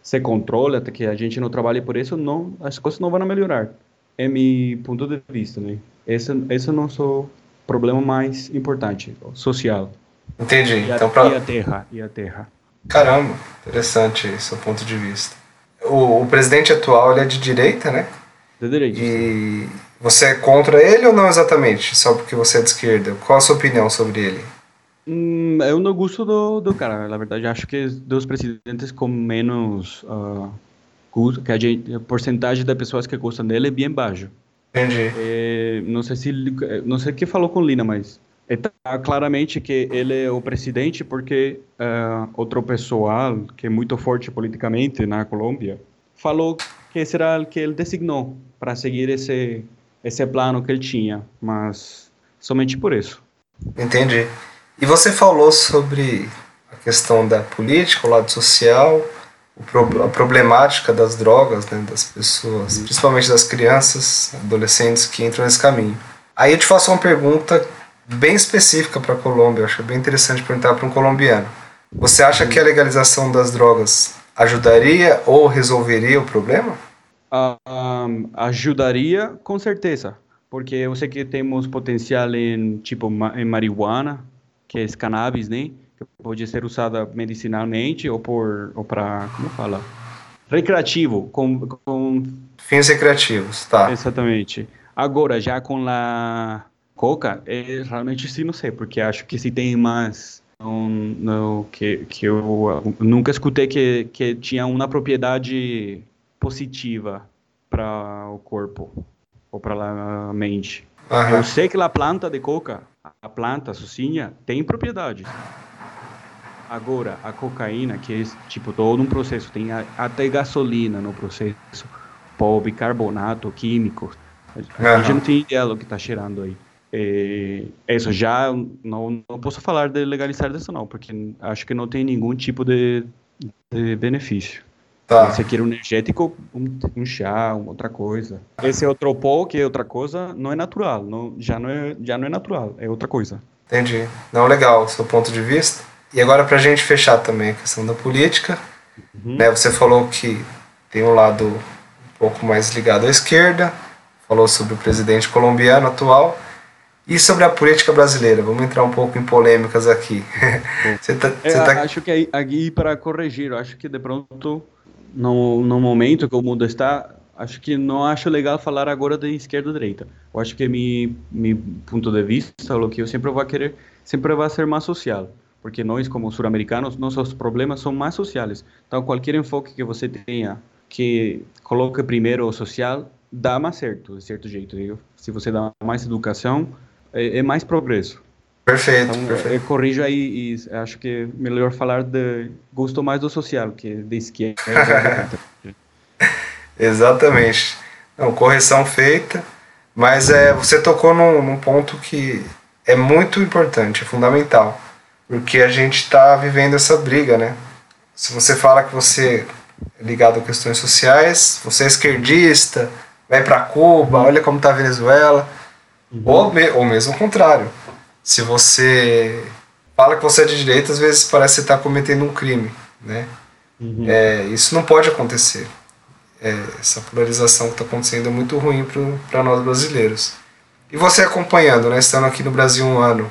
se controle, até que a gente não trabalhe por isso, não, as coisas não vão melhorar. É meu ponto de vista, né? Esse, esse é o nosso problema mais importante, social. Entendi. E a, Então, pra... e a terra, e a terra. Caramba, interessante aí, seu ponto de vista. O, o presidente atual é de direita, né? De direito. E você é contra ele ou não exatamente? Só porque você é de esquerda? Qual a sua opinião sobre ele? Hum, eu não gosto do, do cara, na verdade, acho que dos presidentes com menos uh, que a, gente, a porcentagem das pessoas que gostam dele é bem baixo. Entendi. É, não sei se não sei que falou com Lina, mas está claramente que ele é o presidente porque uh, outro pessoal que é muito forte politicamente na Colômbia falou que será o que ele designou para seguir esse esse plano que ele tinha, mas somente por isso. Entendi. E você falou sobre a questão da política, o lado social, a problemática das drogas, né, das pessoas, principalmente das crianças, adolescentes que entram nesse caminho. Aí eu te faço uma pergunta bem específica para a Colômbia, eu acho bem interessante perguntar para um colombiano. Você acha que a legalização das drogas ajudaria ou resolveria o problema? Um, ajudaria com certeza, porque eu sei que temos potencial em tipo em marihuana, que é cannabis, né? Que pode ser usada medicinalmente ou por ou para como fala recreativo com, com fins recreativos, tá? Exatamente. Agora já com a coca, é, realmente sim não sei, porque acho que se tem mais um, no, que que eu nunca escutei que que tinha uma propriedade positiva para o corpo ou para a mente. Uhum. Eu sei que a planta de coca, a planta sozinha, tem propriedades. Agora, a cocaína, que é tipo todo um processo, tem a, até gasolina no processo, pó, bicarbonato, químicos. A gente não tem ideia do que está cheirando aí. É, isso já não, não posso falar de legalizar isso não, porque acho que não tem nenhum tipo de, de benefício. Tá. Se quer um energético, um, um chá, outra coisa. Esse outro pó, que é outra coisa, não é natural. Não, já, não é, já não é natural, é outra coisa. Entendi. Não, legal, seu ponto de vista. E agora, para a gente fechar também a questão da política, uhum. né, você falou que tem um lado um pouco mais ligado à esquerda, falou sobre o presidente colombiano atual e sobre a política brasileira. Vamos entrar um pouco em polêmicas aqui. você tá, você é, tá... Acho que aqui, para corrigir, acho que de pronto no, no momento que o mundo está, acho que não acho legal falar agora de esquerda ou direita. Eu acho que mi ponto de vista, o que eu sempre vou querer, sempre vai ser mais social. Porque nós, como sul-americanos, nossos problemas são mais sociais. Então, qualquer enfoque que você tenha que coloque primeiro o social, dá mais certo, de certo jeito. Se você dá mais educação, é, é mais progresso. Perfeito, então, perfeito. Eu corrijo aí e acho que é melhor falar de gosto mais do social, que de esquerda. Exatamente. Não, correção feita, mas é, você tocou num, num ponto que é muito importante, é fundamental, porque a gente está vivendo essa briga, né? Se você fala que você é ligado a questões sociais, você é esquerdista, vai para Cuba, olha como está a Venezuela, uhum. ou, me, ou mesmo o contrário se você fala que você é de direita, às vezes parece que você está cometendo um crime, né? Uhum. É, isso não pode acontecer. É, essa polarização que está acontecendo é muito ruim para nós brasileiros. E você acompanhando, né, estando aqui no Brasil um ano,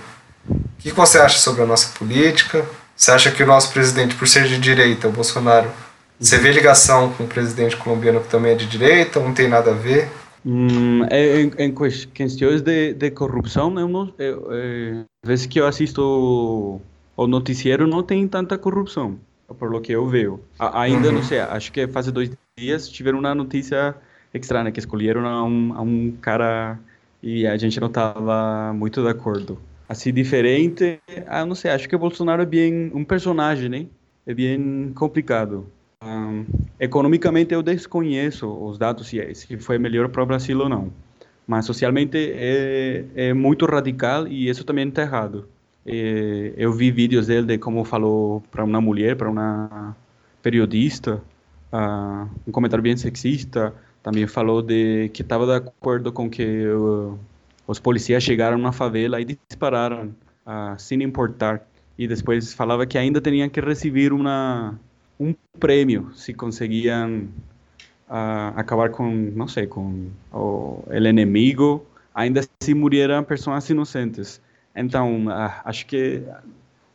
o que, que você acha sobre a nossa política? Você acha que o nosso presidente, por ser de direita, o Bolsonaro, você vê ligação com o presidente colombiano que também é de direita não tem nada a ver? Hum, em, em, questões de, de corrupção, eu, eu, vezes que eu assisto o noticiero não tem tanta corrupção, por lo que eu vejo. A, ainda uhum. não sei, acho que faz dois dias tiveram uma notícia estranha, que escolheram a um, a um cara e a gente não estava muito de acordo. Assim, diferente, ah, não sei, acho que o Bolsonaro é bem um personagem, né? É bem complicado. Economicamente eu desconheço os dados se, se foi melhor para o Brasil ou não, mas socialmente é, é muito radical e isso também está errado. Eh, eu vi vídeos dele de como falou para uma mulher, para uma periodista, ah, um comentário bem sexista. Também falou de que estava de acordo com que uh, os policiais chegaram na favela e dispararam, ah, sem importar. E depois falava que ainda tinham que receber uma, um prêmio se conseguiam ah, acabar com, não sei, com o inimigo, ainda se morreram pessoas inocentes. Então, ah, acho que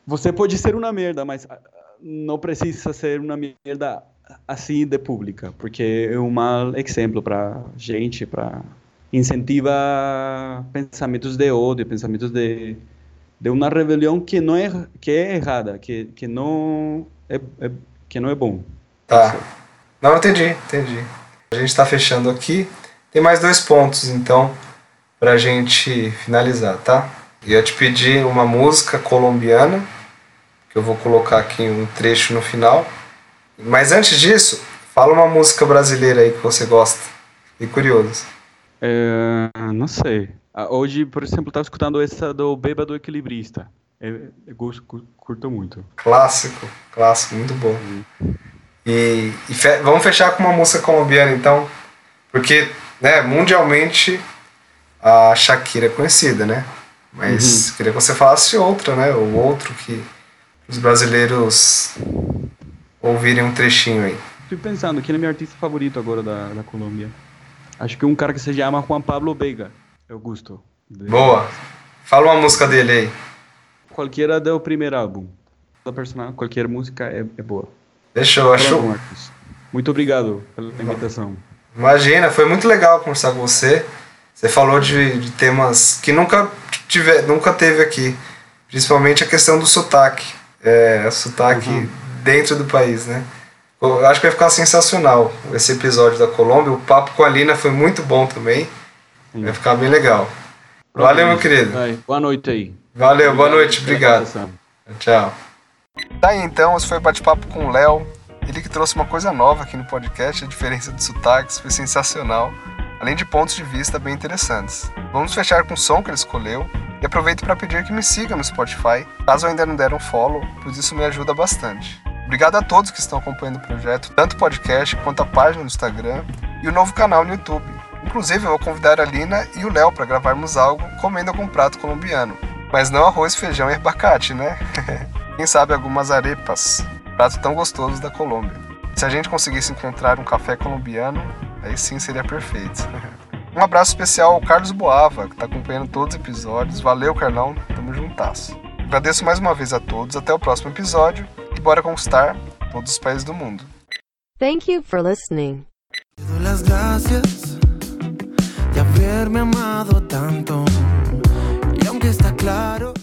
você pode ser uma merda, mas ah, não precisa ser uma merda assim de pública, porque é um mau exemplo para gente, para incentiva pensamentos de ódio, pensamentos de de uma rebelião que não é que é errada, que, que não é, é que não é bom. Tá. Não, entendi, entendi. A gente está fechando aqui. Tem mais dois pontos, então, pra gente finalizar, tá? Ia te pedir uma música colombiana, que eu vou colocar aqui um trecho no final. Mas antes disso, fala uma música brasileira aí que você gosta. Fiquei curioso. É, não sei. Ah, Hoje, por exemplo, estava escutando essa do Bêbado Equilibrista. Eu, eu gosto- cu- curto muito. Clássico, clássico, muito bom. E, e fe- vamos fechar com uma música colombiana, então. Porque, né, mundialmente a Shakira é conhecida, né? Mas queria que você falasse outra, né? Ou outro que os brasileiros ouvirem um trechinho aí. Estou pensando, quem é meu artista favorito agora da, da Colômbia? Acho que um cara que se chama Juan Pablo Veiga. Eu gosto. Boa. Fala uma música dele aí. Qualquer do primeiro álbum. Da personagem, qualquer música é, é boa. Fechou, achou? Marcos. Muito obrigado pela invitação. Imagina, foi muito legal conversar com você. Você falou de, de temas que nunca, tive, nunca teve aqui. Principalmente a questão do sotaque. É, sotaque dentro do país, né? Eu acho que vai ficar sensacional esse episódio da Colômbia. O papo com a Lina foi muito bom também. Vai ficar bem legal. Valeu, meu querido. Vai, boa noite aí. Valeu, boa noite, obrigado. Tchau. Tá aí então, esse foi o bate-papo com o Léo. Ele que trouxe uma coisa nova aqui no podcast, a diferença de sotaques, foi sensacional. Além de pontos de vista bem interessantes. Vamos fechar com o som que ele escolheu. E aproveito para pedir que me siga no Spotify, caso ainda não deram follow, pois isso me ajuda bastante. Obrigado a todos que estão acompanhando o projeto, tanto o podcast quanto a página no Instagram e o novo canal no YouTube. Inclusive, eu vou convidar a Lina e o Léo para gravarmos algo comendo algum prato colombiano. Mas não arroz, feijão e abacate, né? Quem sabe algumas arepas, prato tão gostoso da Colômbia. Se a gente conseguisse encontrar um café colombiano, aí sim seria perfeito. Um abraço especial ao Carlos Boava, que está acompanhando todos os episódios. Valeu, Carlão, tamo juntasso. Agradeço mais uma vez a todos, até o próximo episódio e bora conquistar todos os países do mundo. Thank you for listening. Te doy las gracias de haberme amado tanto. Y aunque está claro.